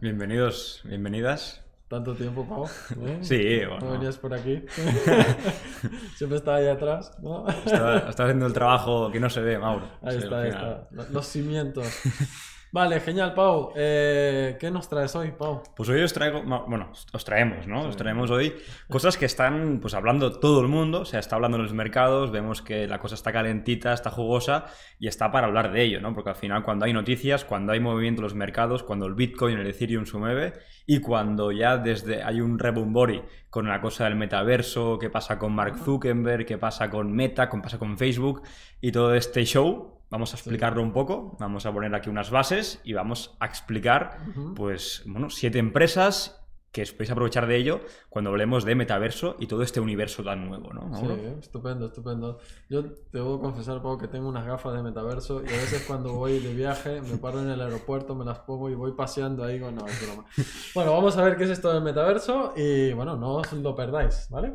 Bienvenidos, bienvenidas. Tanto tiempo, Pau. ¿eh? Sí, No bueno. venías por aquí. Siempre estaba ahí atrás, ¿no? Está, está haciendo el trabajo que no se ve, Mauro. Ahí Sí, está, ahí está. Los cimientos. Vale, genial, Pau. Eh, ¿Qué nos traes hoy, Pau? Pues hoy os traigo, bueno, os traemos, ¿no? Os traemos hoy cosas que están, pues hablando todo el mundo, o sea, está hablando en los mercados, vemos que la cosa está calentita, está jugosa y está para hablar de ello, ¿no? Porque al final cuando hay noticias, cuando hay movimiento en los mercados, cuando el Bitcoin, el Ethereum se mueve y cuando ya desde hay un rebombori con la cosa del metaverso, qué pasa con Mark Zuckerberg, qué pasa con Meta, qué pasa con Facebook y todo este show, vamos a explicarlo un poco, vamos a poner aquí unas bases y vamos a explicar pues, bueno, siete empresas que os podéis aprovechar de ello cuando hablemos de metaverso y todo este universo tan nuevo, ¿no? Sí, estupendo, estupendo. Yo te debo confesar, Pau, que tengo unas gafas de metaverso y a veces cuando voy de viaje me paro en el aeropuerto, me las pongo y voy paseando ahí con... No, es broma. Bueno, vamos a ver qué es esto del metaverso y bueno, no os lo perdáis, ¿vale?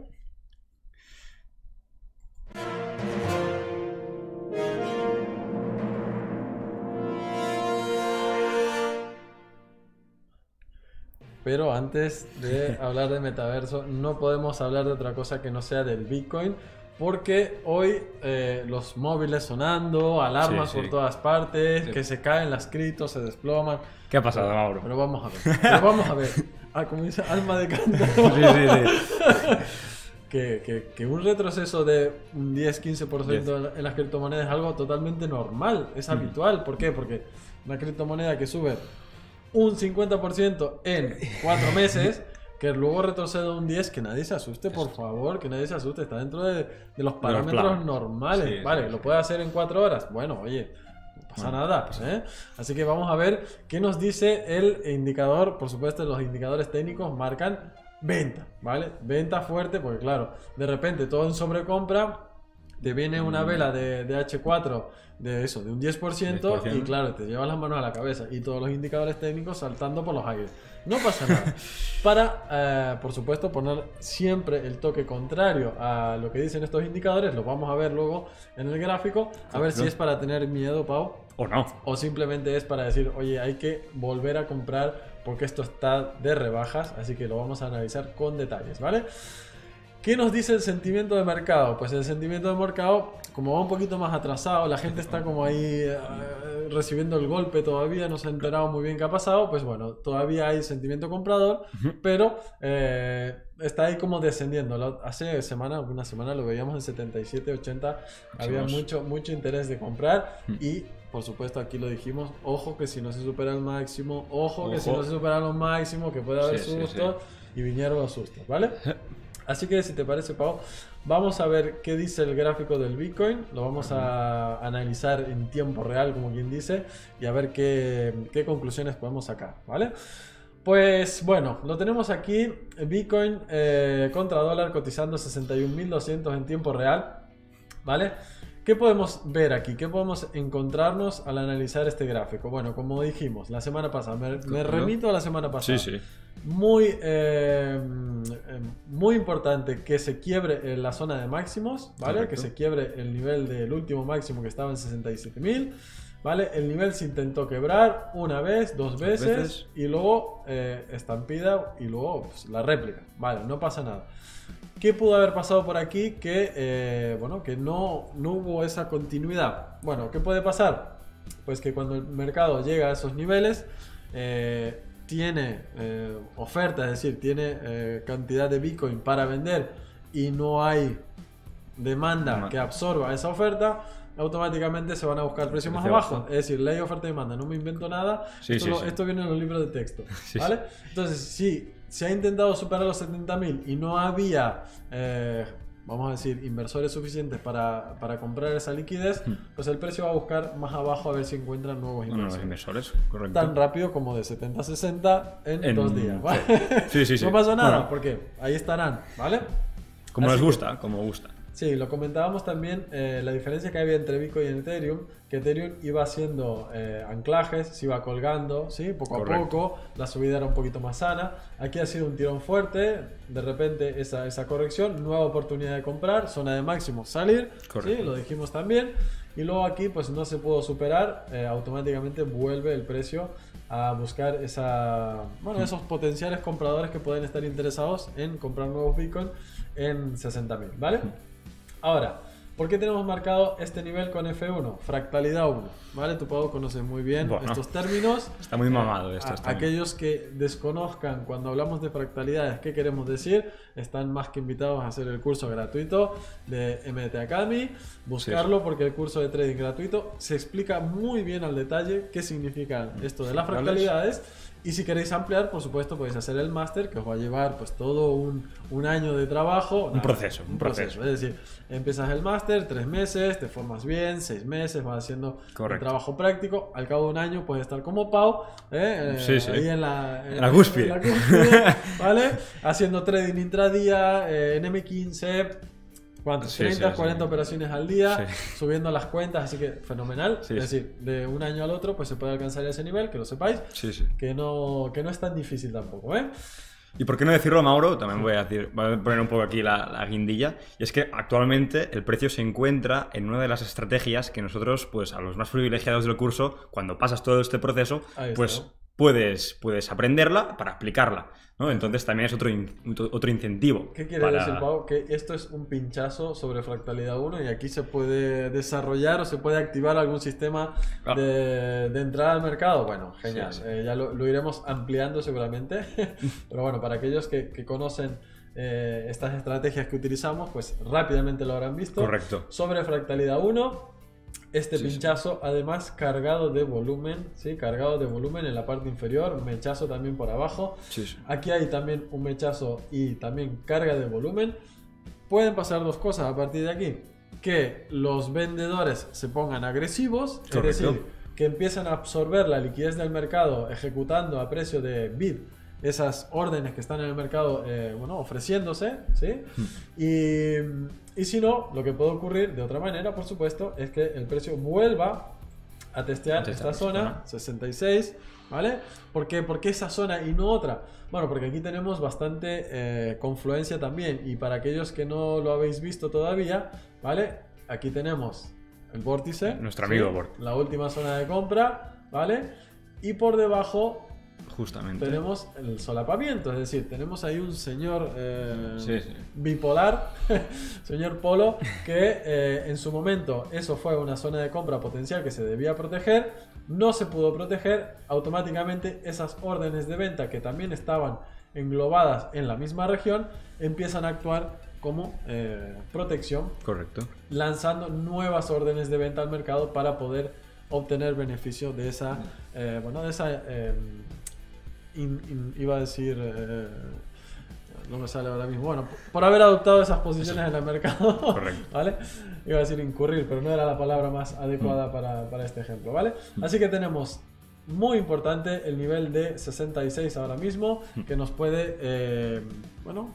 Pero antes de hablar de metaverso, no podemos hablar de otra cosa que no sea del Bitcoin, porque hoy eh, los móviles sonando, alarmas Sí, por sí. todas partes, Sí. que se caen las criptos, se desploman. ¿Qué ha pasado, Mauro? Pero vamos a ver, pero vamos a ver. Ah, como dice alma de cántaro. Sí, sí, sí. que, que- que un retroceso de un 10-15% en- en las criptomonedas es algo totalmente normal, es habitual. ¿Por qué? Porque una criptomoneda que sube un 50% en cuatro meses, que luego retrocede un 10%, que nadie se asuste, por favor, que nadie se asuste, está dentro de, de los parámetros normales. Sí, vale, sí, lo sí. puede hacer en cuatro horas. Bueno, oye. No pasa nada, ¿eh? Así que vamos a ver qué nos dice el indicador. Por supuesto, los indicadores técnicos marcan venta, ¿vale? Venta fuerte, porque claro, de repente todo en sobrecompra, te viene una vela de, de H4 de eso, de un 10%, 10%. y claro, te llevas las manos a la cabeza y todos los indicadores técnicos saltando por los aires. No pasa nada. Para, eh, por supuesto, poner siempre el toque contrario a lo que dicen estos indicadores, lo vamos a ver luego en el gráfico, a ver si es para tener miedo, Pau, O no. o simplemente es para decir, oye, hay que volver a comprar porque esto está de rebajas, así que lo vamos a analizar con detalles, ¿vale? ¿Qué nos dice el sentimiento de mercado? Pues el sentimiento de mercado, como va un poquito más atrasado, la gente está como ahí eh, recibiendo el golpe todavía, no se ha enterado muy bien qué ha pasado, pues bueno, todavía hay sentimiento comprador, pero eh, está ahí como descendiendo. La- Hace semana, una semana lo veíamos en 77, 80, había mucho, mucho interés de comprar y por supuesto aquí lo dijimos, ojo que si no se supera el máximo, ojo, que si Ojo. no se supera los máximos, que puede haber Sí, sí, sustos y vinieron los sustos, ¿vale? Así que si te parece, Pau, vamos a ver qué dice el gráfico del Bitcoin, lo vamos a analizar en tiempo real, como quien dice, y a ver qué, conclusiones podemos sacar, ¿vale? Pues bueno, lo tenemos aquí, Bitcoin eh, contra dólar cotizando 61.200 en tiempo real, ¿vale? ¿Qué podemos ver aquí? ¿Qué podemos encontrarnos al analizar este gráfico? Bueno, como dijimos la semana pasada, me, me remito a la semana pasada. Sí, sí. Muy, eh, eh, muy importante que se quiebre en la zona de máximos, ¿vale? Correcto. Que se quiebre el nivel del último máximo que estaba en 67.000, ¿vale? El nivel se intentó quebrar una vez, dos veces, veces. y luego eh, estampida y luego pues, la réplica, ¿vale? No pasa nada. ¿Qué pudo haber pasado por aquí que, eh, bueno, que no, no hubo esa continuidad? Bueno, ¿qué puede pasar? Pues que cuando el mercado llega a esos niveles, eh, tiene eh, oferta, es decir, tiene eh, cantidad de Bitcoin para vender y no hay demanda que absorba esa oferta, automáticamente se van a buscar precios más bajos. bajo. Es decir, ley oferta y demanda, no me invento nada. Sí, esto, sí, lo- sí. esto viene en los libros de texto. ¿Vale? Entonces, si se ha intentado superar los 70.000 y no había eh, vamos a decir, inversores suficientes para, para comprar esa liquidez, Hmm. pues el precio va a buscar más abajo a ver si encuentran nuevos de los inversores. inversores, correcto. Tan rápido como de 70 a 60 en, En- dos días. ¿vale? Sí, sí, sí. No pasa nada, Bueno. porque ahí estarán, ¿vale? Como Así les que- gusta, como gusta. Sí, lo comentábamos también, eh, la diferencia que había entre Bitcoin y Ethereum, que Ethereum iba haciendo eh, anclajes, se iba colgando, ¿sí? Poco a Correcto. poco, la subida era un poquito más sana. Aquí ha sido un tirón fuerte, de repente esa, esa corrección, nueva oportunidad de comprar, zona de máximo, salir, ¿sí? Lo dijimos también. Y luego aquí pues no se pudo superar, eh, automáticamente vuelve el precio a buscar esa, bueno, esos potenciales compradores que pueden estar interesados en comprar nuevos Bitcoin en 60.000, ¿vale? Ahora, ¿por qué tenemos marcado este nivel con F1? Fractalidad 1, ¿vale? Tu Pau conoces muy bien Bueno. estos términos. Está muy mamado esto. A- aquellos que desconozcan cuando hablamos de fractalidades qué queremos decir, están más que invitados a hacer el curso gratuito de MDT Academy, buscarlo porque el curso de trading gratuito se explica muy bien al detalle qué significa esto de las fractalidades. Y si queréis ampliar, por supuesto, podéis hacer el máster que os va a llevar pues todo un, un año de trabajo. Un proceso, un proceso. Es decir, empiezas el máster, tres meses, te formas bien, seis meses, vas haciendo el trabajo práctico. Al cabo de un año puedes estar como Pau, ¿eh? Eh, sí. ahí en la, En la cúspide. en la cúspide, ¿vale? Haciendo trading intradía, eh, en M15. Sí, 30, sí, sí. 40 operaciones al día, subiendo las cuentas, así que fenomenal. Es decir, de un año al otro, pues se puede alcanzar ese nivel, que lo sepáis, que no, que no es tan difícil tampoco, ¿eh? Y por qué no decirlo, Mauro, también voy a decir, voy a poner un poco aquí la, la guindilla, y es que actualmente el precio se encuentra en una de las estrategias que nosotros, pues a los más privilegiados del curso, cuando pasas todo este proceso, pues puedes, puedes aprenderla para aplicarla, ¿no? Entonces también es otro, in- otro incentivo. ¿Qué quiere para- decir, Pau? Que esto es un pinchazo sobre fractalidad 1 y aquí se puede desarrollar o se puede activar algún sistema Ah. de, de entrada al mercado. Bueno, genial. Sí, sí. Eh, ya lo, lo iremos ampliando seguramente. Pero bueno, para aquellos que, que conocen eh, estas estrategias que utilizamos, pues rápidamente lo habrán visto. Correcto. Sobre fractalidad 1, este Sí, sí. pinchazo además cargado de volumen, ¿sí? Cargado de volumen en la parte inferior, mechazo también por abajo. Sí. Aquí hay también un mechazo y también carga de volumen. Pueden pasar dos cosas a partir de aquí. Que los vendedores se pongan agresivos, es decir, que empiezan a absorber la liquidez del mercado ejecutando a precio de bid esas órdenes que están en el mercado eh, bueno, ofreciéndose, ¿sí? Y, y si no, lo que puede ocurrir de otra manera, por supuesto, es que el precio vuelva a testear testear esta zona, zona. 66, ¿vale? ¿Por qué? ¿Por qué esa zona y no otra? Bueno, porque aquí tenemos bastante eh, confluencia también. Y para aquellos que no lo habéis visto todavía, ¿vale? Aquí tenemos el vórtice. Nuestro amigo vórtice. La última zona de compra, ¿vale? Y por debajo Justamente. tenemos el solapamiento, es decir, tenemos ahí un señor eh, Sí, sí. bipolar, señor Polo, que eh, en su momento eso fue una zona de compra potencial que se debía proteger, no se pudo proteger, automáticamente esas órdenes de venta que también estaban englobadas en la misma región empiezan a actuar como eh, protección Correcto. lanzando nuevas órdenes de venta al mercado para poder obtener beneficio de esa, eh, bueno, de esa, eh, in- in- iba a decir, eh, no me sale ahora mismo, bueno, por haber adoptado esas posiciones en el mercado, Correcto. ¿vale? Iba a decir incurrir, pero no era la palabra más adecuada para, para este ejemplo, ¿vale? Así que tenemos muy importante el nivel de 66 ahora mismo, que nos puede, eh, bueno,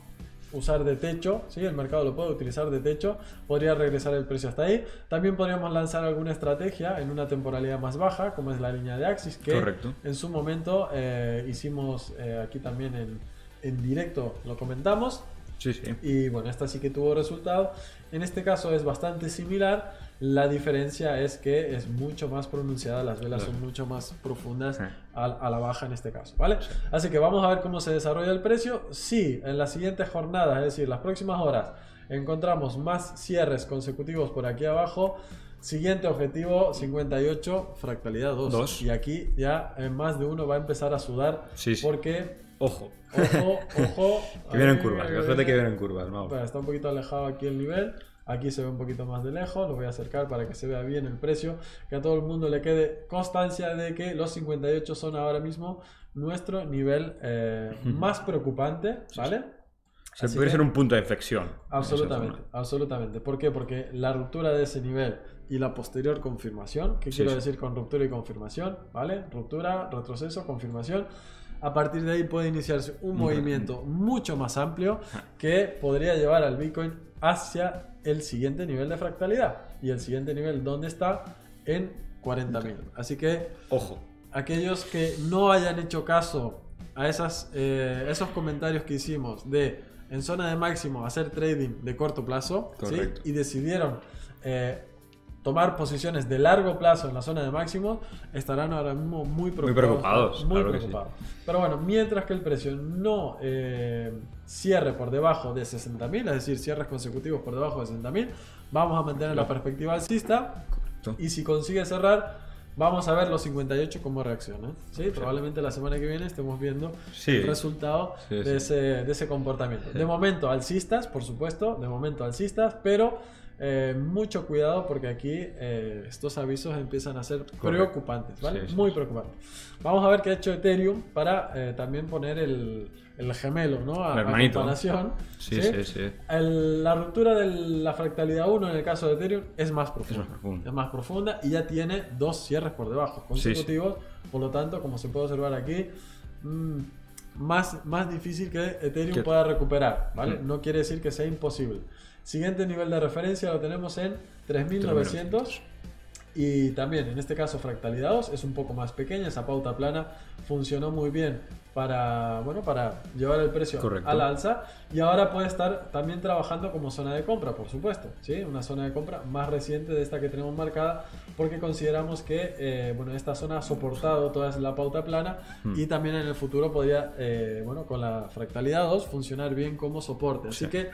usar de techo, ¿sí? el mercado lo puede utilizar de techo, podría regresar el precio hasta ahí. También podríamos lanzar alguna estrategia en una temporalidad más baja, como es la línea de Axis, que Correcto. en su momento eh, hicimos eh, aquí también en, en directo, lo comentamos. Sí, sí. Y bueno, esta sí que tuvo resultado. En este caso es bastante similar. La diferencia es que es mucho más pronunciada, las velas son mucho más profundas a, a la baja en este caso, ¿vale? Así que vamos a ver cómo se desarrolla el precio. Si en las siguientes jornadas, es decir, las próximas horas, encontramos más cierres consecutivos por aquí abajo, siguiente objetivo 58, fractalidad 2. Dos. Y aquí ya eh, más de uno va a empezar a sudar Sí, sí. porque, Ojo. ojo, ojo. Que vienen curvas, que que viene. vienen curvas. Bueno, está un poquito alejado aquí el nivel. Aquí se ve un poquito más de lejos. Lo voy a acercar para que se vea bien el precio. Que a todo el mundo le quede constancia de que los 58 son ahora mismo nuestro nivel eh, más preocupante. ¿Vale? Se Así puede que- ser un punto de inflexión. Absolutamente, absolutamente. ¿Por qué? Porque la ruptura de ese nivel y la posterior confirmación, ¿qué Sí, quiero sí. decir con ruptura y confirmación? ¿Vale? Ruptura, retroceso, confirmación. A partir de ahí puede iniciarse un movimiento mucho más amplio que podría llevar al Bitcoin hacia el siguiente nivel de fractalidad. Y el siguiente nivel, ¿dónde está? En 40.000. Así que Ojo. aquellos que no hayan hecho caso a esas, eh, esos comentarios que hicimos de en zona de máximo hacer trading de corto plazo y decidieron eh, tomar posiciones de largo plazo en la zona de máximo estarán ahora mismo muy preocupados. preocupados, muy claro que sí. preocupados. Pero bueno, mientras que el precio no eh, cierre por debajo de 60.000, es decir, cierres consecutivos por debajo de 60.000, vamos a mantener la perspectiva alcista y si consigue cerrar, vamos a ver los 58 cómo reaccionan. ¿sí? Probablemente la semana que viene estemos viendo Sí. el resultado Sí, de, sí. Ese, de ese comportamiento. De momento alcistas, por supuesto, de momento alcistas, pero eh, mucho cuidado porque aquí eh, estos avisos empiezan a ser preocupantes, ¿vale? Sí, sí, Muy sí. preocupantes. Vamos a ver qué ha hecho Ethereum para eh, también poner el, el gemelo, ¿no? A, El a hermanito. comparación. Sí, sí, sí. El- la ruptura de la fractalidad 1 en el caso de Ethereum es más profunda. más profunda. Es más profunda y ya tiene dos cierres por debajo consecutivos. Por lo tanto, como se puede observar aquí, mm, más, más difícil que Ethereum pueda recuperar. ¿vale? Mm. No quiere decir que sea imposible. Siguiente nivel de referencia lo tenemos en 3900. Y también, en este caso, fractalidad 2 es un poco más pequeña. Esa pauta plana funcionó muy bien para, bueno, para llevar el precio Correcto. al alza. Y ahora puede estar también trabajando como zona de compra, por supuesto. ¿sí? Una zona de compra más reciente de esta que tenemos marcada, porque consideramos que eh, bueno, esta zona ha soportado toda la pauta plana y también en el futuro podría, eh, bueno, con la fractalidad 2, funcionar bien como soporte. Así Sí. que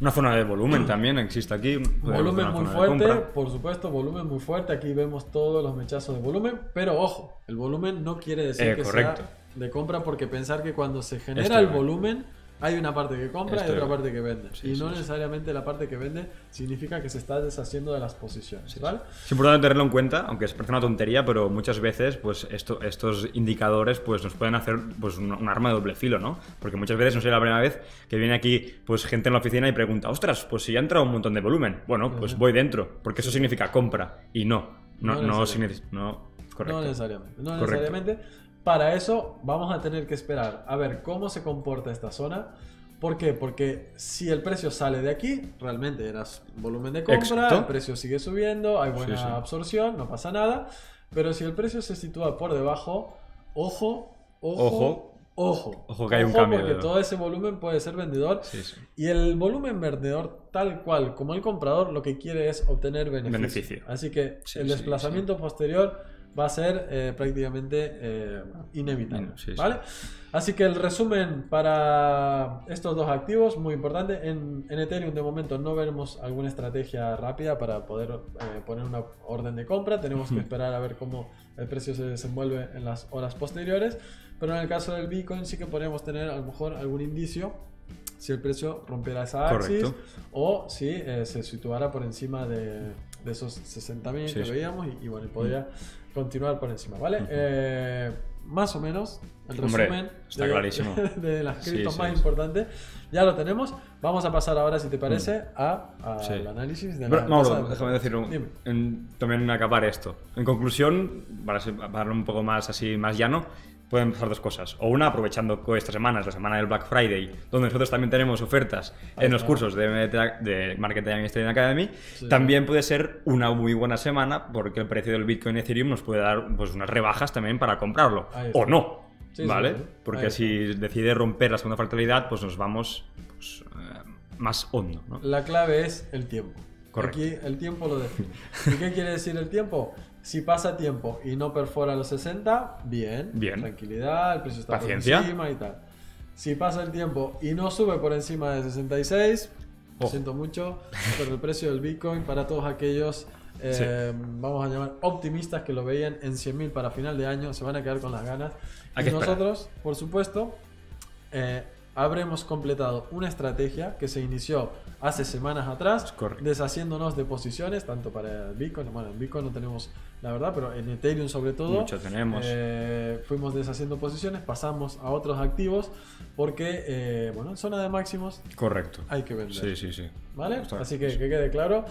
Una zona de volumen también existe aquí. Volumen muy fuerte, por supuesto, volumen muy fuerte. Aquí vemos todos los mechazos de volumen, pero ojo, el volumen no quiere decir Eh, que correcto. sea de compra porque pensar que cuando se genera Esto el volumen hay una parte que compra y Esto otra parte que vende. Sí, y sí, no sí. necesariamente la parte que vende significa que se está deshaciendo de las posiciones, ¿vale? Es importante tenerlo en cuenta, aunque parece una tontería, pero muchas veces pues esto, estos indicadores pues nos pueden hacer pues un, un arma de doble filo, ¿no? Porque muchas veces, no sé, la primera vez que viene aquí pues gente en la oficina y pregunta, ostras, pues si ya ha entrado un montón de volumen. Bueno, pues voy dentro, porque eso significa compra. Y no, no, No no, significa... No, correcto. No necesariamente. No Correcto. necesariamente. Para eso vamos a tener que esperar a ver cómo se comporta esta zona. ¿Por qué? Porque si el precio sale de aquí, realmente era volumen de compra, Exacto. el precio sigue subiendo, hay buena Sí, sí. absorción, no pasa nada. Pero si el precio se sitúa por debajo, ojo, ojo, Ojo. ojo. Ojo que hay un cambio Porque de- todo ese volumen puede ser vendedor. Sí, sí. Y el volumen vendedor, tal cual como el comprador, lo que quiere es obtener beneficio. Beneficio. Así que Sí, el desplazamiento posterior va a ser eh, prácticamente eh, inevitable. Sí, sí. ¿vale? Así que el resumen para estos dos activos, muy importante. En, en Ethereum de momento no veremos alguna estrategia rápida para poder eh, poner una orden de compra. Tenemos que esperar a ver cómo el precio se desenvuelve en las horas posteriores. Pero en el caso del Bitcoin sí que podríamos tener a lo mejor algún indicio si el precio rompiera esa axis Correcto. o si eh, se situara por encima de, de esos 60.000 Sí, que veíamos y, y bueno, podría continuar por encima, ¿vale? Eh, más o menos el Hombre, resumen está de, clarísimo. de las Sí, criptos sí, más sí. importantes ya lo tenemos. Vamos a pasar ahora, si te parece, a, a Sí. el análisis de Pero, la Mauro, de- déjame decir un- en- también acabar esto. En conclusión, para, ser- para un poco más así, más llano, pueden pasar dos cosas. O una, aprovechando que esta semana es la semana del Black Friday, donde nosotros también tenemos ofertas en los cursos de, de Marketing Academy. Sí. También puede ser una muy buena semana porque el precio del Bitcoin y Ethereum nos puede dar pues, unas rebajas también para comprarlo. O no. Sí, ¿Vale? sí. Porque si decide romper la segunda fractalidad, pues nos vamos pues, eh, más hondo. ¿no? La clave es el tiempo. Correcto. Aquí el tiempo lo define. ¿Y qué quiere decir el tiempo? Si pasa tiempo y no perfora los 60, bien. Bien. Tranquilidad, el precio está Paciencia. por encima y tal. Si pasa el tiempo y no sube por encima de 66, lo Ojo. siento mucho, pero el precio del Bitcoin para todos aquellos, eh, vamos a llamar optimistas que lo veían en 100.000 para final de año, se van a quedar con las ganas. Hay y esperar. nosotros, por supuesto, eh, habremos completado una estrategia que se inició hace semanas atrás, correcto. deshaciéndonos de posiciones, tanto para Bitcoin, bueno, en Bitcoin no tenemos la verdad, pero en Ethereum sobre todo, Mucho tenemos. eh, fuimos deshaciendo posiciones, pasamos a otros activos, porque, eh, bueno, en zona de máximos Correcto. hay que vender. Sí, sí, sí. ¿Vale? Está- Así que que quede claro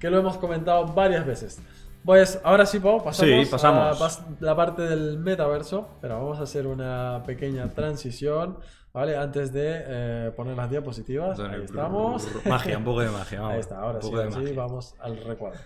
que lo hemos comentado varias veces. Pues ahora sí, Pau, pasamos, Sí, pasamos. a la parte del metaverso, pero vamos a hacer una pequeña transición, ¿vale? Antes de eh, poner las diapositivas. Ahí estamos. Magia, un poco de magia. vamos. Ahí está, ahora sí, ahora sí, vamos al recuadro.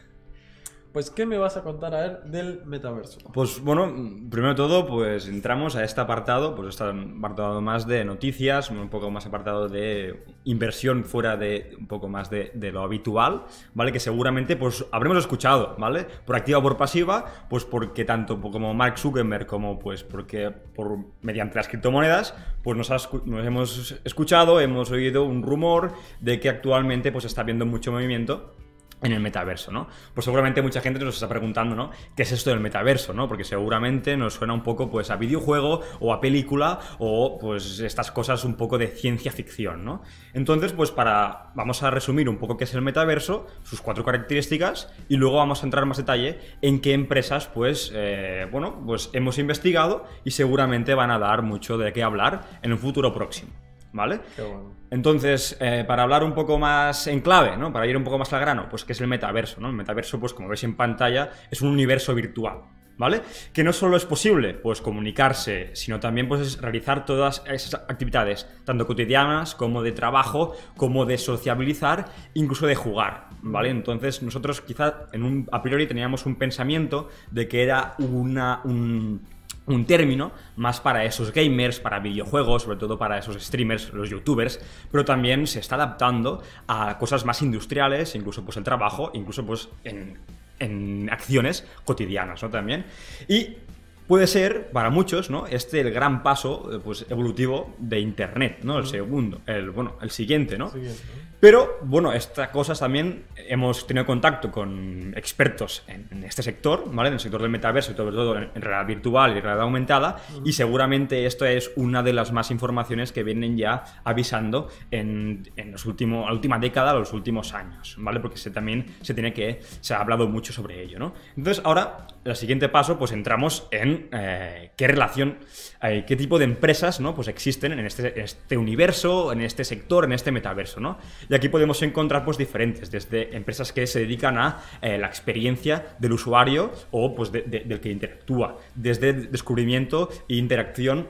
Pues, ¿qué me vas a contar a ver del metaverso? Pues bueno, primero de todo, pues entramos a este apartado, pues este apartado más de noticias, un poco más apartado de inversión fuera de un poco más de, de lo habitual, ¿vale? Que seguramente pues habremos escuchado, ¿vale? Por activa o por pasiva, pues porque tanto como Mark Zuckerberg como pues porque por mediante las criptomonedas, pues nos, nos hemos escuchado, hemos oído un rumor de que actualmente pues está habiendo mucho movimiento en el metaverso, ¿no? Pues seguramente mucha gente nos está preguntando, ¿no? ¿Qué es esto del metaverso, ¿no? Porque seguramente nos suena un poco, pues, a videojuego o a película o, pues, estas cosas un poco de ciencia ficción, ¿no? Entonces, pues, para... Vamos a resumir un poco qué es el metaverso, sus cuatro características y luego vamos a entrar en más detalle en qué empresas, pues, eh, bueno, pues hemos investigado y seguramente van a dar mucho de qué hablar en un futuro próximo, ¿vale? Qué bueno. Entonces, eh, para hablar un poco más en clave, ¿no? Para ir un poco más al grano, pues que es el metaverso, ¿no? El metaverso, pues como veis en pantalla, es un universo virtual, ¿vale? Que no solo es posible, pues comunicarse, sino también pues es realizar todas esas actividades, tanto cotidianas como de trabajo, como de sociabilizar, incluso de jugar, ¿vale? Entonces, nosotros quizá en un, a priori teníamos un pensamiento de que era una, un, un término más para esos gamers, para videojuegos, sobre todo para esos streamers, los youtubers, pero también se está adaptando a cosas más industriales, incluso pues el trabajo, incluso pues en, en acciones cotidianas, ¿no? También. Y puede ser, para muchos, ¿no? Este el gran paso eh, pues, evolutivo de Internet, ¿no? El segundo, el, bueno, el siguiente, ¿no? Siguiente. Pero, bueno, estas cosas también hemos tenido contacto con expertos en, en este sector, ¿vale? En el sector del metaverso y sobre todo en, en realidad virtual y realidad aumentada. Y seguramente esto es una de las más informaciones que vienen ya avisando en, en los últimos, la última década, los últimos años, ¿vale? Porque se, también se tiene que, se ha hablado mucho sobre ello, ¿no? Entonces, ahora, el siguiente paso, pues entramos en eh, qué relación, eh, qué tipo de empresas, ¿no? Pues existen en este, en este universo, en este sector, en este metaverso, ¿no? Y aquí podemos encontrar pues diferentes, desde empresas que se dedican a eh, la experiencia del usuario o pues de- de- del que interactúa, desde descubrimiento e interacción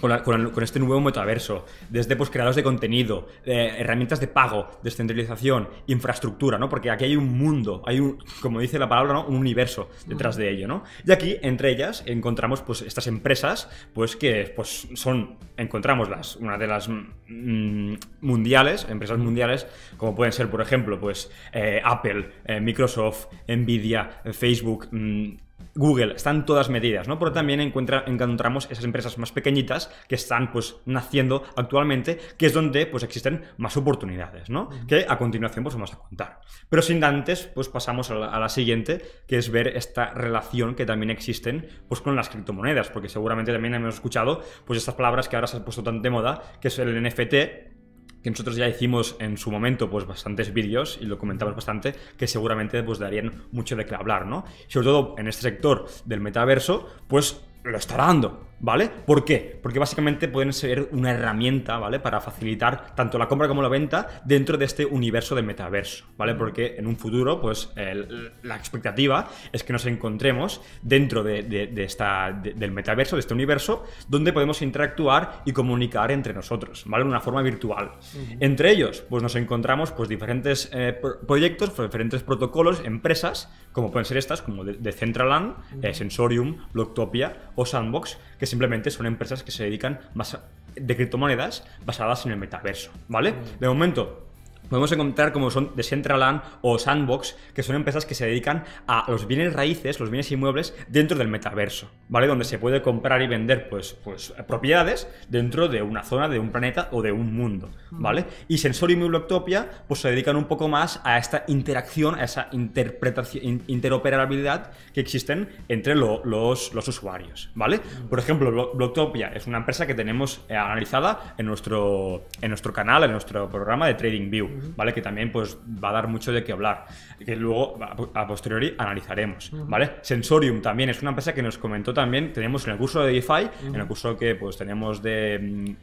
con, este nuevo metaverso, desde pues, creadores de contenido, eh, herramientas de pago, descentralización, infraestructura, ¿no? Porque aquí hay un mundo, hay un, como dice la palabra, ¿no? Un universo detrás de ello, ¿no? Y aquí, entre ellas, encontramos pues estas empresas, pues que pues son, encontramos las, una de las mm, mundiales, empresas mundiales, como pueden ser, por ejemplo, pues eh, Apple, eh, Microsoft, Nvidia, Facebook, mm, Google, están todas medidas, ¿no? Pero también encuentra- encontramos esas empresas más pequeñitas que están pues naciendo actualmente, que es donde pues existen más oportunidades, ¿no? Que a continuación pues vamos a contar. Pero sin antes pues pasamos a la, a la siguiente, que es ver esta relación que también existen pues con las criptomonedas, porque seguramente también hemos escuchado pues estas palabras que ahora se han puesto tan de moda, que es el NFT, que nosotros ya hicimos en su momento pues bastantes vídeos y lo comentamos bastante que seguramente pues darían mucho de qué hablar, ¿no? Sobre todo en este sector del metaverso, pues lo está dando, ¿vale? ¿Por qué? Porque básicamente pueden ser una herramienta, ¿vale? Para facilitar tanto la compra como la venta dentro de este universo del metaverso, ¿vale? Porque en un futuro, pues el- la expectativa es que nos encontremos dentro de, de- de esta, de- del metaverso, de este universo, donde podemos interactuar y comunicar entre nosotros, ¿vale? De una forma virtual. Entre ellos, pues nos encontramos pues diferentes eh, pro- proyectos, diferentes protocolos, empresas, como pueden ser estas, como de, de Centraland, eh, Sensorium, Blocktopia o Sandbox, que simplemente son empresas que se dedican más a- de criptomonedas basadas en el metaverso, ¿vale? De momento, podemos encontrar como son Decentraland o Sandbox, que son empresas que se dedican a los bienes raíces, los bienes inmuebles dentro del metaverso, ¿vale? Donde se puede comprar y vender pues, pues propiedades dentro de una zona, de un planeta o de un mundo, ¿vale? Y Sensorium y Blocktopia pues se dedican un poco más a esta interacción, a esa interpretación, interoperabilidad que existen entre los, los, usuarios, ¿vale? Por ejemplo, Blocktopia es una empresa que tenemos eh, analizada en nuestro, en nuestro canal, en nuestro programa de TradingView. ¿Vale? Que también pues, va a dar mucho de qué hablar, que luego a posteriori analizaremos, ¿vale? Sensorium también es una empresa que nos comentó también, tenemos en el curso de DeFi, en el curso que pues tenemos de mm,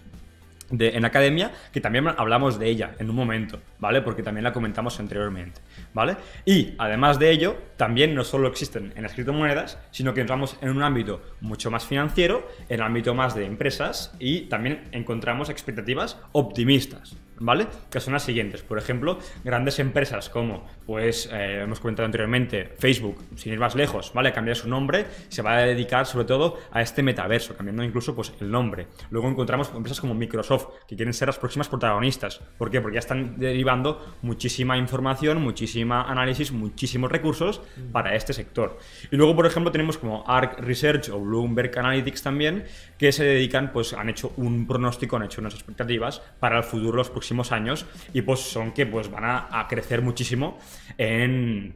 en academia, que también hablamos de ella en un momento, ¿vale? Porque también la comentamos anteriormente, ¿vale? Y además de ello, también no solo existen en las criptomonedas, sino que entramos en un ámbito mucho más financiero, en el ámbito más de empresas y también encontramos expectativas optimistas, ¿vale? Que son las siguientes. Por ejemplo, grandes empresas como, pues, eh, hemos comentado anteriormente, Facebook, sin ir más lejos, ¿vale? Cambiar su nombre, se va a dedicar sobre todo a este metaverso, cambiando incluso pues, el nombre. Luego encontramos empresas como Microsoft, que quieren ser las próximas protagonistas. ¿Por qué? Porque ya están derivando muchísima información, muchísima análisis, muchísimos recursos para este sector. Y luego, por ejemplo, tenemos como ARC Research o Bloomberg Analytics también, que se dedican, pues han hecho un pronóstico, han hecho unas expectativas para el futuro, los próximos años y pues son que pues van a, crecer muchísimo en,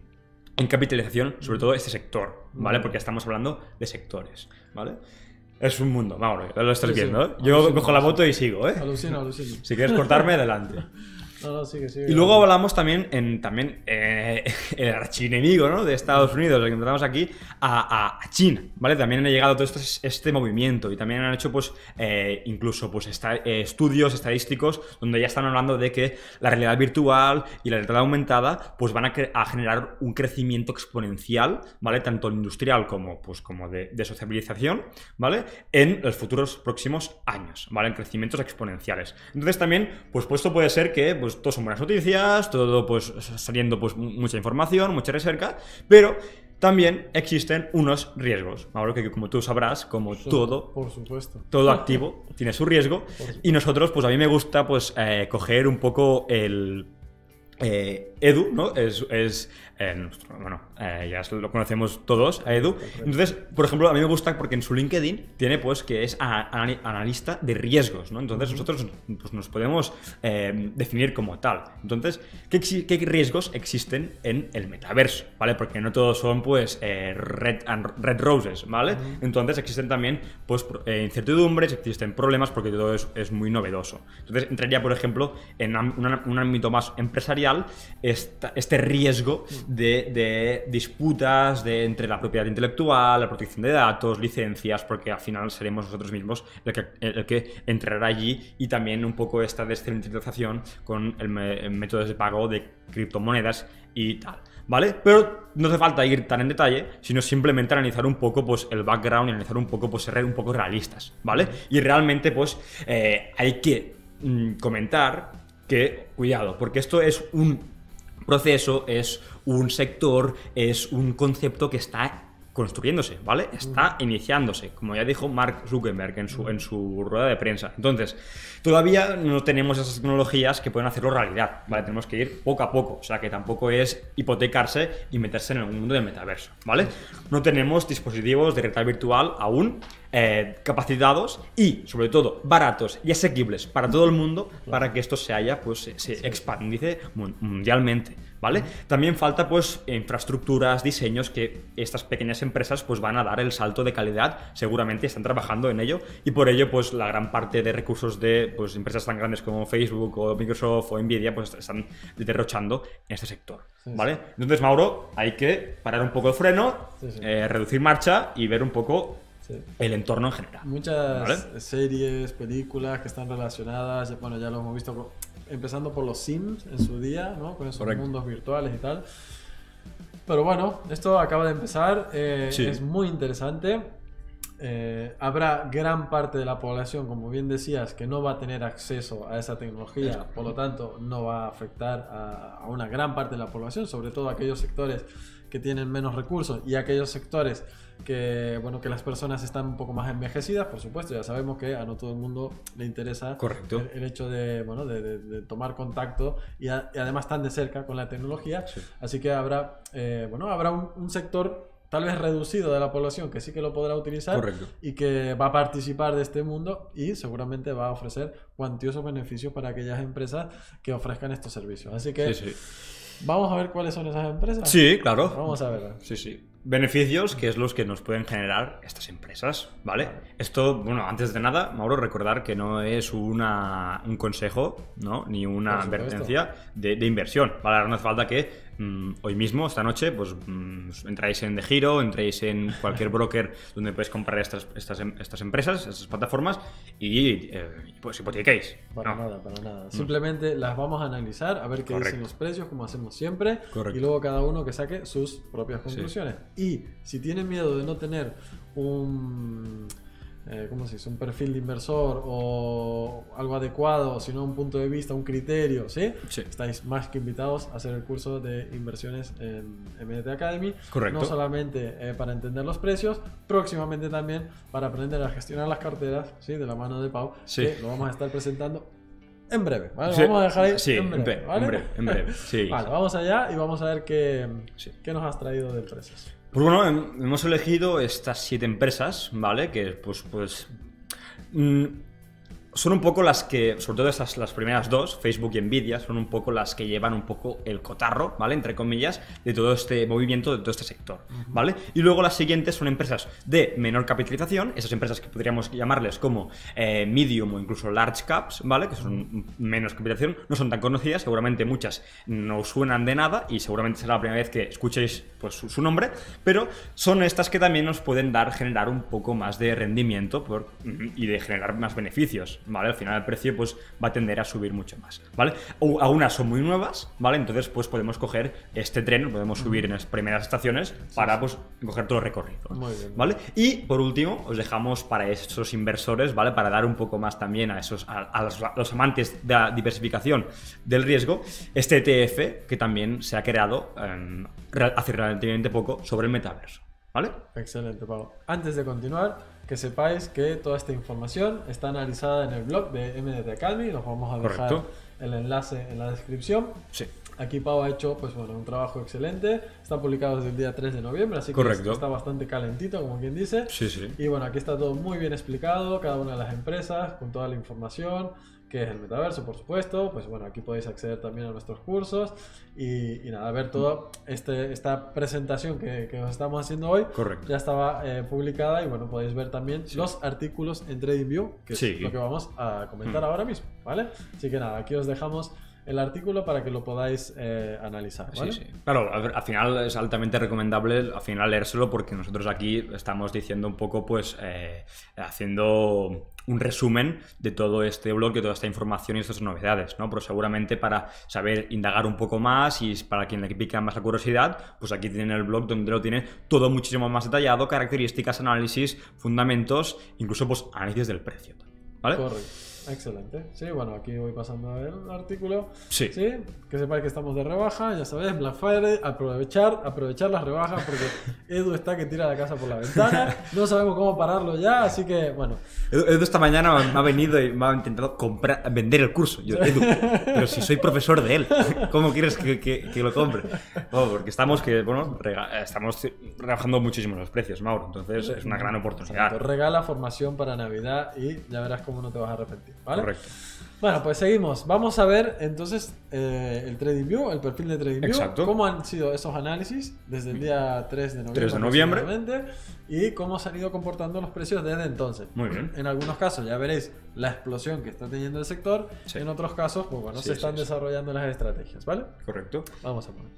en, capitalización, sobre todo este sector, ¿vale? Porque estamos hablando de sectores, ¿vale? Es un mundo, vamos, lo estás viendo, ¿eh? Yo cojo la moto y sigo, ¿eh? Alucino, alucino. Si quieres cortarme, adelante. y luego hablamos también en también eh, el archienemigo ¿no? de Estados Unidos, lo que encontramos aquí, a, China, ¿vale? También ha llegado todo este, este movimiento y también han hecho pues eh, incluso pues eh, estudios estadísticos donde ya están hablando de que la realidad virtual y la realidad aumentada pues van a, generar un crecimiento exponencial, ¿vale? Tanto industrial como pues como de, de, sociabilización, ¿vale? En los futuros próximos años, ¿vale? En crecimientos exponenciales. Entonces también, pues puesto puede ser que pues, pues todo son buenas noticias, todo pues saliendo pues mucha información, mucha recerca, pero también existen unos riesgos. Ahora que como tú sabrás, como todo, por supuesto. todo activo tiene su riesgo y nosotros pues a mí me gusta pues eh, coger un poco el eh, Edu, ¿no? Es, es eh, bueno, eh, ya lo conocemos todos, a Edu. Entonces, por ejemplo, a mí me gusta porque en su LinkedIn tiene pues que es analista de riesgos, ¿no? Entonces nosotros pues, nos podemos definir como tal. Entonces, ¿qué, riesgos existen en el metaverso? ¿Vale? Porque no todos son pues red, red roses, ¿vale? Entonces existen también pues incertidumbres, existen problemas porque todo es, es muy novedoso. Entonces entraría, por ejemplo, en un ámbito más empresarial este riesgo de, disputas de, entre la propiedad intelectual, la protección de datos, licencias, porque al final seremos nosotros mismos el que, el entrará allí y también un poco esta descentralización con el, métodos de pago de criptomonedas y tal. ¿Vale? Pero no hace falta ir tan en detalle, sino simplemente analizar un poco pues, el background y analizar un poco, pues, ser un poco realistas, ¿vale? Y realmente, pues, eh, hay que mm, comentar que, cuidado, porque esto es un proceso, es un sector, es un concepto que está construyéndose, ¿vale? Está iniciándose, como ya dijo Mark Zuckerberg en su, en su rueda de prensa. Entonces, todavía no tenemos esas tecnologías que pueden hacerlo realidad, ¿vale? Tenemos que ir poco a poco, o sea que tampoco es hipotecarse y meterse en el mundo del metaverso, ¿vale? No tenemos dispositivos de realidad virtual aún eh, capacitados y, sobre todo, baratos y asequibles para todo el mundo para que esto se haya, pues, se expandice mundialmente. ¿vale? También falta pues infraestructuras, diseños que estas pequeñas empresas pues van a dar el salto de calidad, seguramente están trabajando en ello y por ello pues la gran parte de recursos de pues, empresas tan grandes como Facebook o Microsoft o Nvidia pues están derrochando en este sector, ¿vale? Entonces Mauro, hay que parar un poco el freno, eh, reducir marcha y ver un poco el entorno en general. Muchas series, películas que están relacionadas, bueno, ya lo hemos visto empezando por los Sims en su día, ¿no? Con esos mundos virtuales y tal. Pero bueno, esto acaba de empezar, eh, es muy interesante. eh, habrá gran parte de la población, como bien decías, que no va a tener acceso a esa tecnología, por lo tanto no va a afectar a, a una gran parte de la población, sobre todo aquellos sectores que tienen menos recursos y aquellos sectores que bueno que las personas están un poco más envejecidas por supuesto ya sabemos que a no todo el mundo le interesa Correcto. El, el hecho de bueno de, de- de tomar contacto y, a- y además tan de cerca con la tecnología Sí. así que habrá eh, bueno habrá un, un sector tal vez reducido de la población que sí que lo podrá utilizar Correcto. y que va a participar de este mundo y seguramente va a ofrecer cuantiosos beneficios para aquellas empresas que ofrezcan estos servicios así que Sí, sí. Vamos a ver cuáles son esas empresas Sí, claro. vamos a ver Sí, sí. Beneficios que es los que nos pueden generar estas empresas, ¿vale? Esto, bueno, antes de nada, Mauro, recordar que no es una, un consejo, ¿no? Ni una advertencia de, de inversión, ¿vale? Ahora no hace falta que mm, hoy mismo, esta noche, pues mm, entráis en De Giro, entréis en cualquier broker donde podéis comprar estas, estas, em- estas empresas, estas plataformas y eh, pues hipotequéis. Para No. nada, para nada. Simplemente las vamos a analizar, a ver qué Correcto. dicen los precios, como hacemos siempre, Correcto. y luego cada uno que saque sus propias conclusiones. Y si tienen miedo de no tener un, eh, ¿cómo se dice? un perfil de inversor o algo adecuado, sino un punto de vista, un criterio, ¿sí? Sí. Estáis más que invitados a hacer el curso de inversiones en MDT Academy. Correcto. No solamente eh, para entender los precios, próximamente también para aprender a gestionar las carteras, ¿sí? De la mano de Pau, Sí. que lo vamos a estar presentando en breve, ¿vale? Sí, Vamos a dejar ahí sí, en breve, en ¿vale? breve, en breve, sí. Vale, vamos allá y vamos a ver qué, qué nos has traído de precios. Pues bueno, hem- hemos elegido estas siete empresas, ¿vale? Que pues, pues mm, son un poco las que, sobre todo estas, las primeras dos, Facebook y Nvidia, son un poco las que llevan un poco el cotarro, ¿vale? Entre comillas, de todo este movimiento, de todo este sector, ¿vale? Y luego las siguientes son empresas de menor capitalización, esas empresas que podríamos llamarles como eh, medium o incluso large caps, ¿vale? Que son menos capitalización, no son tan conocidas, seguramente muchas no suenan de nada y seguramente será la primera vez que escuchéis pues, su, su nombre, pero son estas que también nos pueden dar, generar un poco más de rendimiento por- y de generar más beneficios, ¿vale? Al final el precio pues va a tender a subir mucho más, ¿vale? O- algunas son muy nuevas, ¿vale? Entonces pues podemos coger este tren, podemos subir en las primeras estaciones para pues coger todo el recorrido. ¿vale? Y por último, os dejamos para esos inversores, ¿vale? Para dar un poco más también a esos a, a los, a los amantes de la diversificación del riesgo, este ETF que también se ha creado em, hace relativamente poco sobre el metaverso, ¿vale? Excelente, Pau. Antes de continuar, que sepáis que toda esta información está analizada en el blog de MDT Academy. Los vamos a dejar Correcto. el enlace en la descripción. Sí. Aquí Pau ha hecho pues bueno, un trabajo excelente. Está publicado desde el día 3 de noviembre, así que Correcto. está bastante calentito, como quien dice. Sí, sí. Y bueno, aquí está todo muy bien explicado, cada una de las empresas, con toda la información, que es el metaverso, por supuesto. Pues bueno, aquí podéis acceder también a nuestros cursos y, y nada, ver toda este, esta presentación que, que os estamos haciendo hoy. Correcto. Ya estaba eh, publicada y bueno, podéis ver también los artículos en TradingView, que Sí. es lo que vamos a comentar Mm. ahora mismo, ¿vale? Así que nada, aquí os dejamos el artículo para que lo podáis eh, analizar, ¿vale? Sí, sí. Claro, ver, al final es altamente recomendable al final leérselo porque nosotros aquí estamos diciendo un poco, pues, eh, haciendo un resumen de todo este blog, de toda esta información y estas novedades, ¿no? Pero seguramente para saber indagar un poco más y para quien le pica más la curiosidad, pues aquí tienen el blog donde lo tiene todo muchísimo más detallado, características, análisis, fundamentos, incluso pues análisis del precio ¿vale? Correcto. Excelente. Sí, bueno, aquí voy pasando el artículo. Sí. Que sepáis que estamos de rebaja, ya sabéis, Black Friday, aprovechar, aprovechar las rebajas porque Edu está que tira la casa por la ventana. No sabemos cómo pararlo ya, así que bueno. Edu, Edu esta mañana me ha venido y me ha intentado comprar, vender el curso. Yo, Edu, pero si soy profesor de él, ¿cómo quieres que, que- que lo compre? No, porque estamos que, bueno, rega- estamos rebajando muchísimo los precios, Mauro. Entonces es una gran oportunidad. Exacto, Regala formación para Navidad y ya verás cómo no te vas a arrepentir, ¿vale? Correcto. Bueno, pues seguimos. Vamos a ver entonces eh, el TradingView, el perfil de TradingView. Exacto. Cómo han sido esos análisis desde el día 3 de noviembre. 3 de noviembre. Y cómo se han ido comportando los precios desde entonces. Muy bien. En algunos casos ya veréis la explosión que está teniendo el sector. Sí. En otros casos, pues bueno, Sí, se están sí. desarrollando las estrategias, ¿vale? Correcto. Vamos a poner.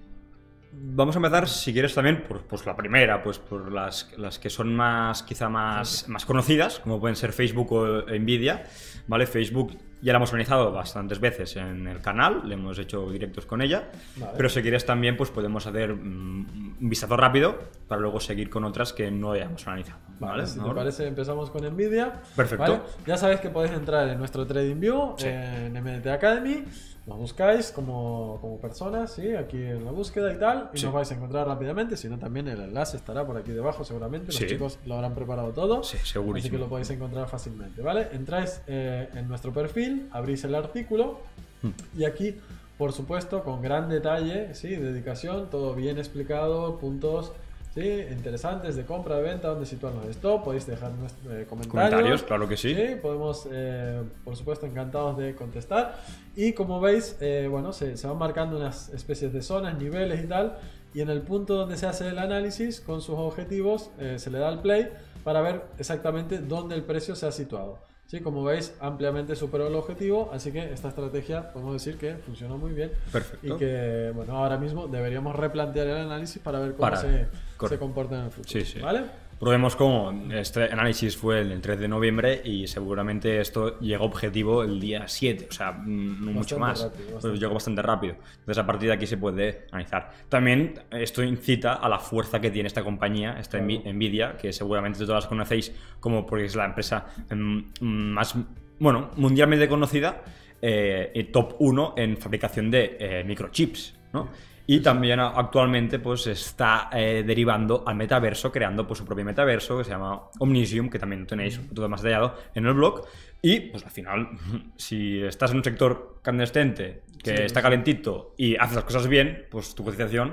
Vamos a empezar, si quieres, también por pues la primera, pues por las, las que son más, quizá más, más conocidas, como pueden ser Facebook o Nvidia. ¿Vale? Facebook ya la hemos analizado bastantes veces en el canal, le hemos hecho directos con ella. Vale. Pero si quieres también, pues podemos hacer mm, un vistazo rápido para luego seguir con otras que no hayamos analizado. ¿vale? si te Ahora. parece, empezamos con Nvidia. Perfecto. Ya sabéis que podéis entrar en nuestro TradingView, Sí. en MDT Academy. Nos buscáis como, como personas, ¿sí? aquí en la búsqueda y tal, y Sí. nos vais a encontrar rápidamente. Si no, también el enlace estará por aquí debajo, seguramente. Los Sí. chicos lo habrán preparado todo. Sí, Así que lo podéis encontrar fácilmente, ¿vale? Entráis eh, en nuestro perfil, abrís el artículo Hmm. y aquí, por supuesto, con gran detalle, ¿sí? Dedicación, todo bien explicado, puntos, ¿sí? Interesantes de compra, de venta, dónde situar los stop, podéis dejar eh, comentarios. Comentarios, claro que sí. podemos, eh, por supuesto, encantados de contestar. Y como veis, eh, bueno, se, se van marcando unas especies de zonas, niveles y tal. Y en el punto donde se hace el análisis con sus objetivos, se le da al play para ver exactamente dónde el precio se ha situado. Sí, como veis, ampliamente superó el objetivo, así que esta estrategia podemos decir que funcionó muy bien Perfecto. y que, bueno, ahora mismo deberíamos replantear el análisis para ver cómo se, se comporta en el futuro. Sí, sí. ¿Vale? Probemos cómo este análisis fue el 3 de noviembre y seguramente esto llegó objetivo el día 7, o sea, mm, no mucho más. rápido, Pues llegó bastante rápido. Entonces a partir de aquí se puede analizar. También esto incita a la fuerza que tiene esta compañía, esta Claro. Nvi- Nvidia, que seguramente todas conocéis como porque es la empresa mm, más, bueno, mundialmente conocida, eh, top 1 en fabricación de eh, microchips, ¿no? Y también actualmente pues está eh, derivando al metaverso, creando pues su propio metaverso que se llama Omnisium, que también tenéis todo más detallado en el blog. Y pues al final, si estás en un sector candescente, que Sí, está sí. calentito y haces las cosas bien, pues tu cotización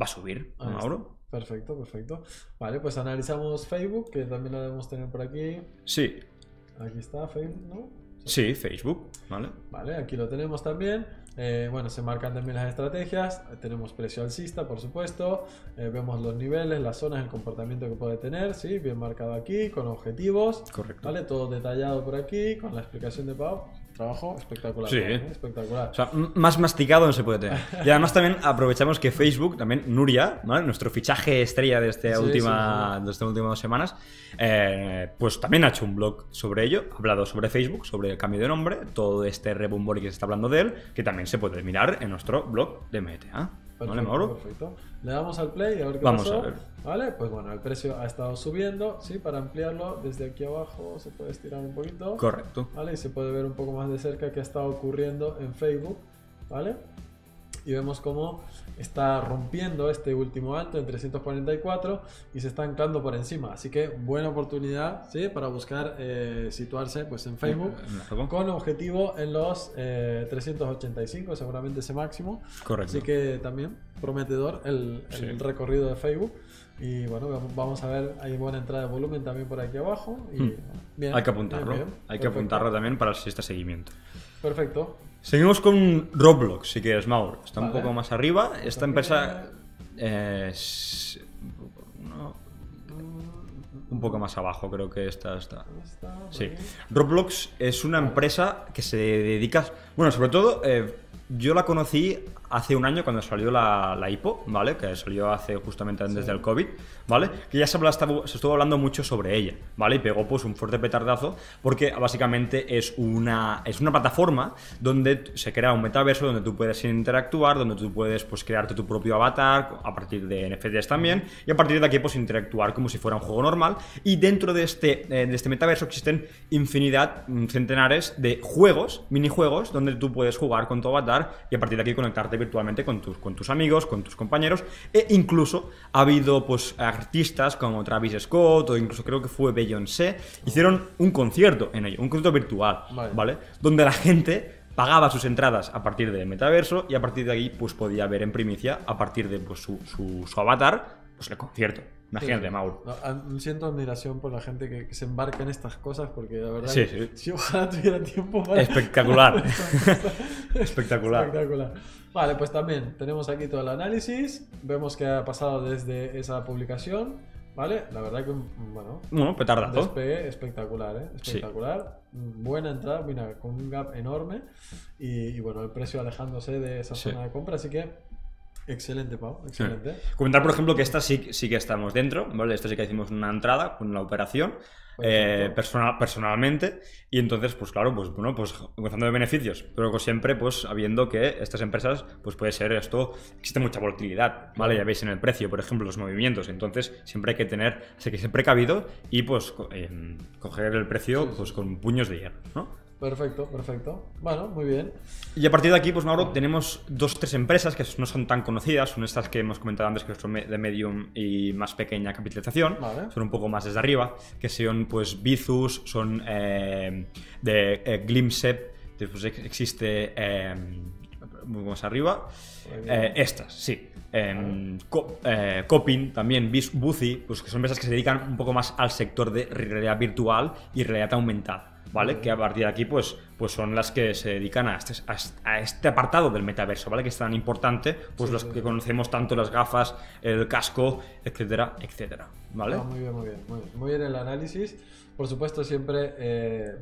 va a subir, ¿no. Mauro? Perfecto, perfecto. Vale, pues analizamos Facebook, que también lo debemos tener por aquí. Sí, Aquí está Facebook, ¿no? sí, Facebook, ¿vale? Vale, aquí lo tenemos también. Eh, bueno, se marcan también las estrategias. Tenemos precio alcista, por supuesto. Eh, vemos los niveles, las zonas, el comportamiento que puede tener. Sí, bien marcado aquí, con objetivos. Correcto. Vale, todo detallado por aquí, con la explicación de Pau. Trabajo espectacular. Sí. ¿eh? Espectacular. O sea, más masticado no se puede tener. Y además también aprovechamos que Facebook, también Nuria, ¿vale? nuestro fichaje estrella de, esta Sí, última, sí, de estas últimas semanas, eh, pues también ha hecho un blog sobre ello, ha hablado sobre Facebook, sobre el cambio de nombre, todo este rebumbori que se está hablando de él, que también se puede mirar en nuestro blog de MTA. ¿Vale, Perfecto, Mauro? perfecto. Le damos al play y a ver qué Vamos pasó. a ver. Vale, pues bueno, el precio ha estado subiendo, sí, para ampliarlo desde aquí abajo se puede estirar un poquito. Correcto. ¿vale? Y se puede ver un poco más de cerca qué ha estado ocurriendo en Facebook, ¿vale? Y vemos cómo está rompiendo este último alto en 344 y se está anclando por encima. Así que buena oportunidad, ¿sí? Para buscar eh, situarse pues en Facebook En con objetivo en los eh, 385, seguramente ese máximo. Correcto. Así que también prometedor el, el Sí. recorrido de Facebook. Y bueno, vamos- a ver, hay buena entrada de volumen también por aquí abajo. Y, Hmm. bien, Hay que apuntarlo. bien, bien. Hay que Perfecto. apuntarlo también para el siguiente seguimiento. Perfecto. Seguimos con Roblox, si quieres, Mauro. Está un poco más arriba. Esta También- empresa eh, es no, un poco más abajo, creo que esta está. Sí. Roblox es una empresa que se dedica. Bueno, sobre todo, eh, yo la conocí hace un año cuando salió la, la IPO, ¿vale? Que salió hace justamente antes Sí. del COVID, ¿vale? Que ya se, habla- se estuvo hablando mucho sobre ella, ¿vale? Y pegó pues un fuerte petardazo porque básicamente es una, es una plataforma donde se crea un metaverso donde tú puedes interactuar, donde tú puedes pues crearte tu propio avatar a partir de NFTs también y a partir de aquí pues interactuar como si fuera un juego normal y dentro de este, eh, de este metaverso existen infinidad, mm, centenares de juegos, minijuegos donde tú puedes jugar con tu avatar y a partir de aquí conectarte virtualmente con tus, con tus amigos, con tus compañeros e incluso ha habido pues artistas como Travis Scott o incluso creo que fue Beyoncé hicieron un concierto en ello, un concierto virtual, Vale. ¿vale? Donde la gente pagaba sus entradas a partir del metaverso y a partir de ahí pues podía ver en primicia a partir de pues, su, su- su avatar pues el concierto. Imagínate, Sí. Mauro. No, siento admiración por la gente que, que se embarca en estas cosas porque la verdad Sí, sí. si ojalá tuviera tiempo para Espectacular. Espectacular. Espectacular. Vale, pues también tenemos aquí todo el análisis. Vemos que ha pasado desde esa publicación. ¿Vale? La verdad que, bueno, Bueno, petardazo. despegue espectacular, ¿eh? Sí. Espectacular. Mm, Buena entrada, mira, con un gap enorme. Y, y bueno, el precio alejándose de esa Sí. zona de compra. Así que Excelente, Pau, excelente. Comentar, por ejemplo, que esta sí, sí que estamos dentro, ¿vale? Esta sí que hicimos una entrada con la operación. Eh, personal, personalmente y entonces pues claro pues bueno pues gozando de beneficios pero siempre pues habiendo que estas empresas pues puede ser esto existe mucha volatilidad vale ya veis en el precio por ejemplo los movimientos entonces siempre hay que tener hay que ser precavido y pues em, coger el precio pues con puños de hierro ¿no? Perfecto, perfecto. Bueno, muy bien. Y a partir de aquí, pues Mauro, tenemos dos o tres empresas que no son tan conocidas, son estas que hemos comentado antes que son de medium y más pequeña capitalización, Vale. son un poco más desde arriba, que son pues Bizus, son eh, de eh, Glimpsep, después ex- existe eh, más arriba, eh, estas, sí. Em, Co- eh, Copin, también Buzi, pues que son empresas que se dedican un poco más al sector de realidad virtual y realidad aumentada. ¿Vale? Que a partir de aquí, pues, pues son las que se dedican a este, a este apartado del metaverso, ¿vale? Que es tan importante, pues los que conocemos tanto las gafas, el casco, etcétera, etcétera, ¿vale? Ah, muy bien, muy bien, muy bien. Muy bien el análisis. Por supuesto, siempre eh,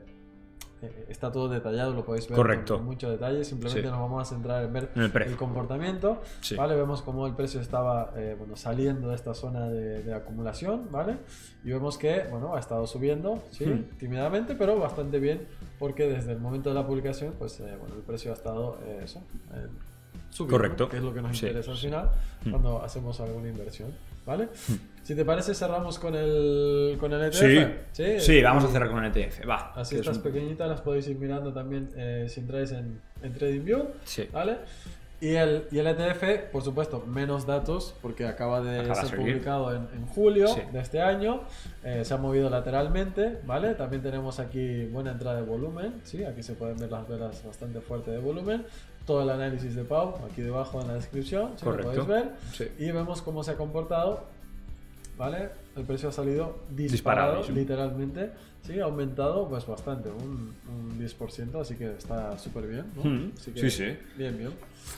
está todo detallado, lo podéis ver Correcto. con mucho detalle. Simplemente Sí. nos vamos a centrar en ver En el precio. comportamiento. Sí. ¿vale? Vemos cómo el precio estaba eh, bueno, saliendo de esta zona de, de acumulación, ¿vale? Y vemos que, bueno, ha estado subiendo, ¿sí? Hmm. Tímidamente, pero bastante bien, porque desde el momento de la publicación, pues, eh, bueno, el precio ha estado, eh, eso, Correcto. que es lo que nos Sí, interesa al sí. final, Hmm. cuando hacemos alguna inversión, ¿vale? Si te parece, cerramos con el, con el Sí, ETF. sí, vamos a cerrar con el ETF, va. Así que es estas un- pequeñitas las podéis ir mirando también eh, si entráis en, en TradingView. Sí. ¿Vale? Y el, y el ETF, por supuesto, menos datos porque acaba de Acaba ser publicado en, en julio Sí. de este año. Eh, se ha movido lateralmente, ¿vale? También tenemos aquí buena entrada de volumen, ¿sí? Aquí se pueden ver las velas bastante fuerte de volumen. Todo el análisis de Pau, aquí debajo en la descripción, ¿sí? Correcto. Lo podéis ver. Sí. Y vemos cómo se ha comportado, ¿vale? El precio ha salido disparado, literalmente. Sí, ha aumentado pues bastante, un, un 10%, así que está súper bien, ¿no? Mm, Así que sí, sí. Bien, bien.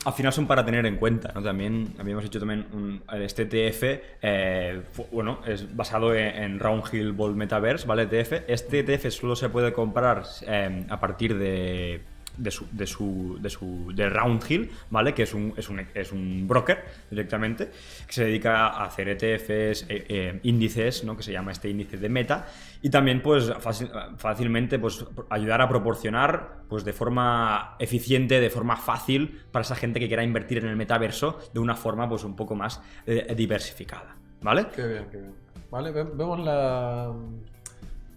Al final son para tener en cuenta, ¿no? También habíamos hecho también un, este ETF, eh, bueno, es basado en, en Roundhill Ball Metaverse, ¿vale? ETF. Este ETF solo se puede comprar eh, a partir de, de su, de su, de su, de Roundhill, ¿vale? Que es un, es un, es un broker directamente, que se dedica a hacer ETFs, eh, eh, índices, ¿no? Que se llama este índice de meta. Y también, pues, fácil- fácilmente, pues, ayudar a proporcionar, pues, de forma eficiente, de forma fácil, para esa gente que quiera invertir en el metaverso de una forma, pues, un poco más eh, diversificada, ¿vale? Qué bien, qué bien. Vale, ve- vemos la,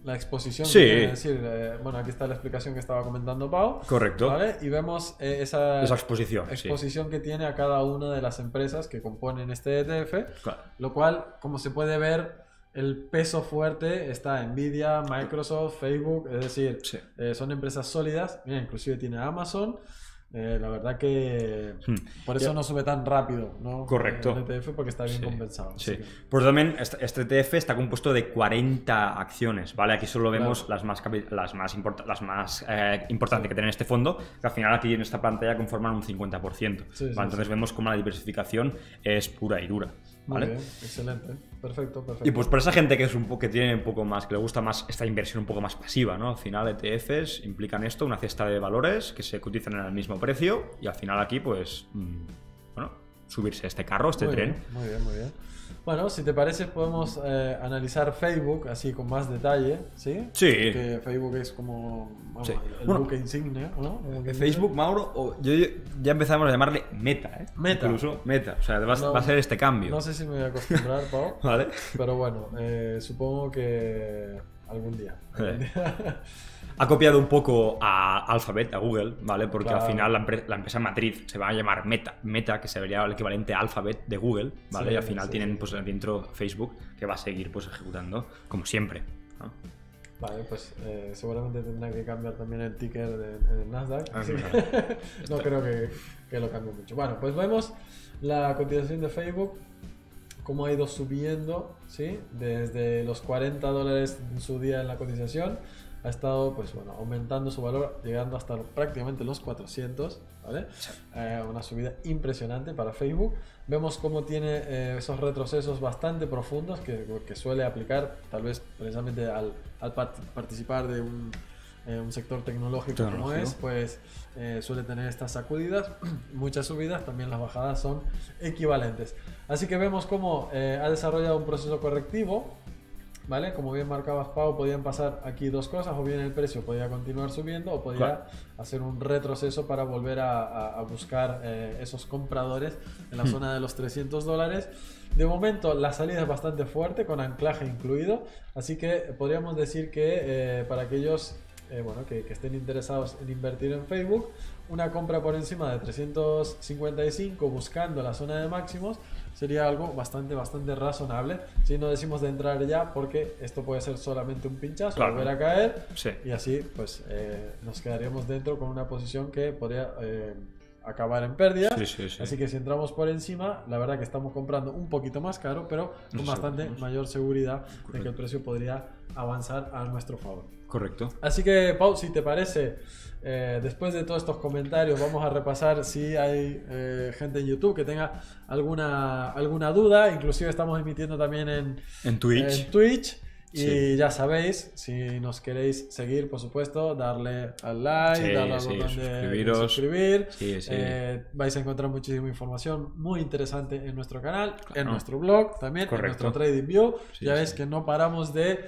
la exposición. Sí. es decir, eh, bueno, aquí está la explicación que estaba comentando Pau. Correcto. ¿Vale? Y vemos eh, esa, Esa exposición, sí. exposición que tiene a cada una de las empresas que componen este ETF. Claro. Lo cual, como se puede ver, el peso fuerte está Nvidia, Microsoft, Facebook, es decir, Sí. eh, son empresas sólidas. Mira, inclusive tiene Amazon. Eh, la verdad que Hmm. por eso no sube tan rápido, ¿no? Correcto. El ETF porque está bien Sí, compensado. Sí. Que- Pues también este, ETF está compuesto de 40 acciones, ¿vale? Aquí solo vemos Claro. las más, las más, import- las más eh, importantes que tiene este fondo, que al final aquí en esta pantalla conforman un 50%. Sí, sí, ¿vale? Entonces vemos cómo la diversificación es pura y dura, Muy ¿vale? bien, excelente. Perfecto, perfecto. Y pues para esa gente que es un que tiene un poco más, que le gusta más esta inversión un poco más pasiva, ¿no? Al final ETFs implican esto, una cesta de valores que se cotizan en el mismo precio y al final aquí pues, mm, bueno, subirse a este carro, este muy tren. Bien, muy bien, muy bien. Bueno, si te parece, podemos eh, analizar Facebook así con más detalle, ¿sí? Sí. Que Facebook es como vamos, Sí. el, Bueno, buque insignia, ¿no? Quien Facebook. Mauro, o yo, yo- ya empezamos a llamarle Meta, ¿eh? Meta. Incluso Meta. O sea, va, No- va a ser este cambio. No sé si me voy a acostumbrar, Pau, ¿Vale? pero bueno, eh, supongo que algún día. algún día. Ha copiado un poco a Alphabet, a Google, ¿vale? Porque Claro. al final la, empre- la empresa matriz se va a llamar Meta, Meta, que sería el equivalente a Alphabet de Google, ¿vale? Sí, y al final sí, tienen pues dentro Facebook que va a seguir pues ejecutando como siempre. ¿no? Vale, pues eh, seguramente tendrán que cambiar también el ticker en el Nasdaq. Ah, claro. no creo que, que lo cambie mucho. Bueno, pues vemos la cotización de Facebook, cómo ha ido subiendo, ¿sí? Desde los 40 dólares en su día en la cotización, ha estado, pues bueno, aumentando su valor, llegando hasta prácticamente los 400, ¿vale? Eh, una subida impresionante para Facebook. Vemos cómo tiene eh, esos retrocesos bastante profundos que, que suele aplicar, tal vez precisamente al, al part- participar de un, eh, un sector tecnológico, como Tecnológico. es, pues eh, suele tener estas sacudidas, muchas subidas, también las bajadas son equivalentes. Así que vemos cómo eh, ha desarrollado un proceso correctivo, ¿vale? Como bien marcabas, Pau, podían pasar aquí dos cosas, o bien el precio podía continuar subiendo, o podía Claro. hacer un retroceso para volver a, a- a buscar eh, esos compradores en la zona de los 300 dólares. De momento la salida es bastante fuerte, con anclaje incluido, así que podríamos decir que eh, para aquellos eh, bueno, que, que estén interesados en invertir en Facebook, una compra por encima de 355 buscando la zona de máximos sería algo bastante, bastante razonable. Si no decimos de entrar ya, porque esto puede ser solamente un pinchazo, Claro. volver a caer Sí. y así pues eh, nos quedaríamos dentro con una posición que podría eh, acabar en pérdida. Sí, sí, sí. Así que si entramos por encima, la verdad que estamos comprando un poquito más caro, pero con bastante mayor seguridad de que Correcto. el precio podría avanzar a nuestro favor. Correcto. Así que, Pau, si te parece, eh, después de todos estos comentarios, vamos a repasar si hay eh, gente en YouTube que tenga alguna, alguna duda. Inclusive estamos emitiendo también en, En Twitch. en Twitch. Y Sí. ya sabéis, si nos queréis seguir, por supuesto, darle al like, Sí, darle al botón de- suscribir. Eh, vais a encontrar muchísima información muy interesante en nuestro canal, en Claro. nuestro blog, también Correcto. en nuestro Trading View. Ya ves que no paramos de,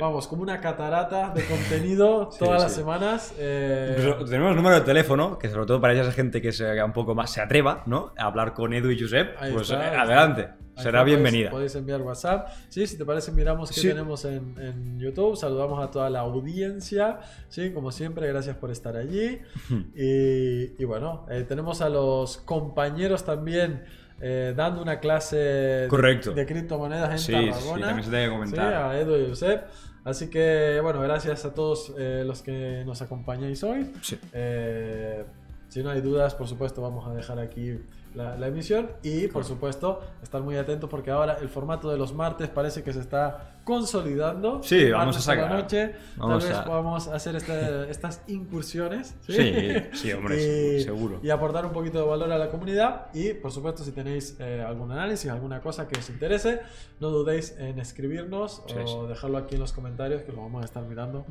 vamos, como una catarata de contenido todas las semanas. eh, tenemos el número de teléfono, que sobre todo para esa gente que se un poco más, se atreva, ¿no? A hablar con Edu y Josep, Ahí pues está, eh, adelante, está. Será está, bienvenida. Podéis, enviar WhatsApp. Sí, si te parece, miramos qué Sí. tenemos en, en YouTube. Saludamos a toda la audiencia. Sí, como siempre, gracias por estar allí. y, y bueno, eh, tenemos a los compañeros también. eh, dando una clase de- Correcto. de, criptomonedas en Sí, sí, Tarragona. también se tiene que comentar. Sí, a Edu y Josep. Así que, bueno, gracias a todos eh, los que nos acompañáis hoy. Sí. Eh, si no hay dudas, por supuesto, vamos a dejar aquí la, la emisión. Y, por supuesto, estar muy atentos porque ahora el formato de los martes parece que se está consolidando. Sí, vamos a por la sacar. noche. Vamos Tal vez a- podamos hacer estas incursiones. Sí, sí, hombre, y, seguro. Y aportar un poquito de valor a la comunidad. Y, por supuesto, si tenéis eh, algún análisis, alguna cosa que os interese, no dudéis en escribirnos Sí, o sí. dejarlo aquí en los comentarios que lo vamos a estar mirando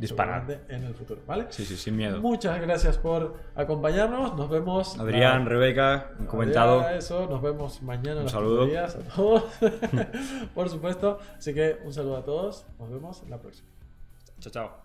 en el futuro. ¿Vale? Sí, sí, sin miedo. Muchas gracias por acompañarnos. Nos vemos. Adrián, la- Rebeca, han comentado. Adrián, Eso, nos vemos mañana Un saludo. a todos. por supuesto. Así que un saludo todos. Nos vemos en la próxima. Chao, chao.